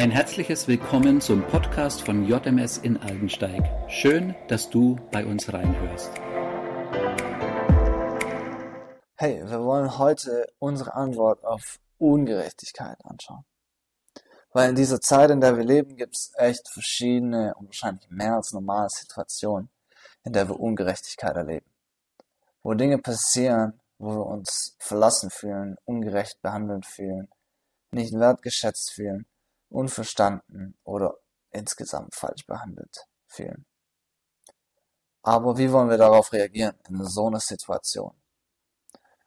Ein herzliches Willkommen zum Podcast von JMS in Aldensteig. Schön, dass du bei uns reinhörst. Hey, wir wollen heute unsere Antwort auf Ungerechtigkeit anschauen. Weil in dieser Zeit, in der wir leben, gibt es echt verschiedene und wahrscheinlich mehr als normale Situationen, in der wir Ungerechtigkeit erleben. Wo Dinge passieren, wo wir uns verlassen fühlen, ungerecht behandelt fühlen, nicht wertgeschätzt fühlen unverstanden oder insgesamt falsch behandelt fühlen. Aber wie wollen wir darauf reagieren in so einer Situation?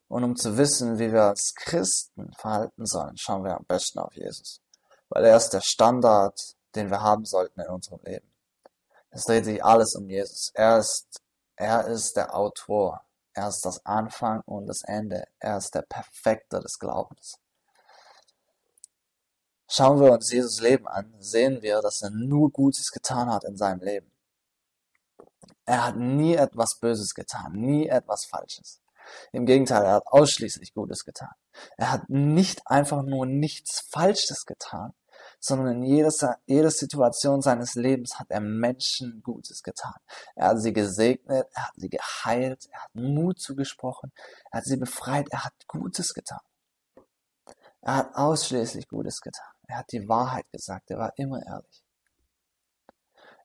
Und um zu wissen, wie wir als Christen verhalten sollen, schauen wir am besten auf Jesus. Weil er ist der Standard, den wir haben sollten in unserem Leben. Es dreht sich alles um Jesus. Er ist, er ist der Autor. Er ist das Anfang und das Ende. Er ist der Perfekter des Glaubens. Schauen wir uns Jesus Leben an, sehen wir, dass er nur Gutes getan hat in seinem Leben. Er hat nie etwas Böses getan, nie etwas Falsches. Im Gegenteil, er hat ausschließlich Gutes getan. Er hat nicht einfach nur nichts Falsches getan, sondern in jeder, jeder Situation seines Lebens hat er Menschen Gutes getan. Er hat sie gesegnet, er hat sie geheilt, er hat Mut zugesprochen, er hat sie befreit, er hat Gutes getan. Er hat ausschließlich Gutes getan. Er hat die Wahrheit gesagt, er war immer ehrlich.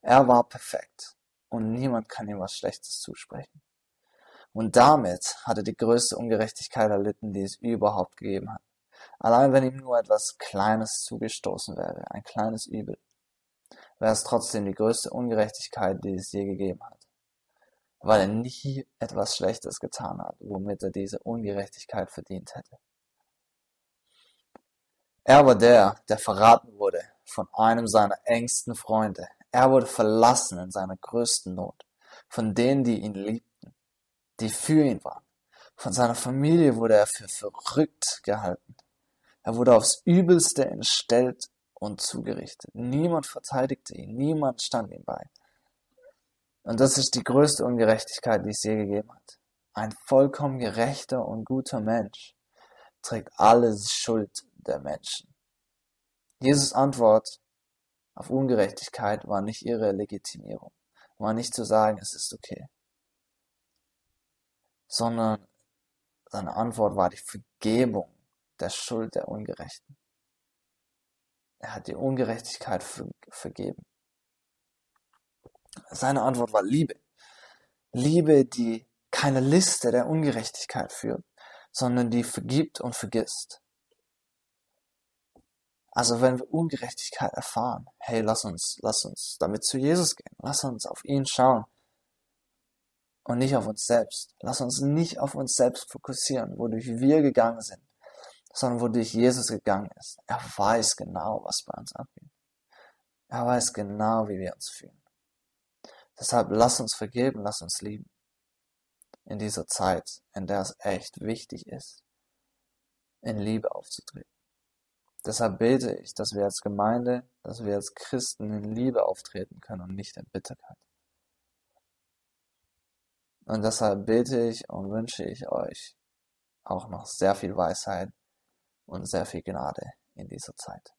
Er war perfekt und niemand kann ihm was Schlechtes zusprechen. Und damit hat er die größte Ungerechtigkeit erlitten, die es überhaupt gegeben hat. Allein wenn ihm nur etwas Kleines zugestoßen wäre, ein kleines Übel, wäre es trotzdem die größte Ungerechtigkeit, die es je gegeben hat. Weil er nie etwas Schlechtes getan hat, womit er diese Ungerechtigkeit verdient hätte. Er war der, der verraten wurde von einem seiner engsten Freunde. Er wurde verlassen in seiner größten Not, von denen, die ihn liebten, die für ihn waren. Von seiner Familie wurde er für verrückt gehalten. Er wurde aufs Übelste entstellt und zugerichtet. Niemand verteidigte ihn, niemand stand ihm bei. Und das ist die größte Ungerechtigkeit, die es je gegeben hat. Ein vollkommen gerechter und guter Mensch trägt alles Schuld der Menschen. Jesus Antwort auf Ungerechtigkeit war nicht ihre Legitimierung, war nicht zu sagen, es ist okay, sondern seine Antwort war die Vergebung der Schuld der Ungerechten. Er hat die Ungerechtigkeit vergeben. Seine Antwort war Liebe. Liebe, die keine Liste der Ungerechtigkeit führt, sondern die vergibt und vergisst. Also wenn wir Ungerechtigkeit erfahren, hey, lass uns, lass uns damit zu Jesus gehen. Lass uns auf ihn schauen. Und nicht auf uns selbst. Lass uns nicht auf uns selbst fokussieren, wodurch wir gegangen sind, sondern wodurch Jesus gegangen ist. Er weiß genau, was bei uns abgeht. Er weiß genau, wie wir uns fühlen. Deshalb lass uns vergeben, lass uns lieben. In dieser Zeit, in der es echt wichtig ist, in Liebe aufzutreten. Deshalb bete ich, dass wir als Gemeinde, dass wir als Christen in Liebe auftreten können und nicht in Bitterkeit. Und deshalb bete ich und wünsche ich euch auch noch sehr viel Weisheit und sehr viel Gnade in dieser Zeit.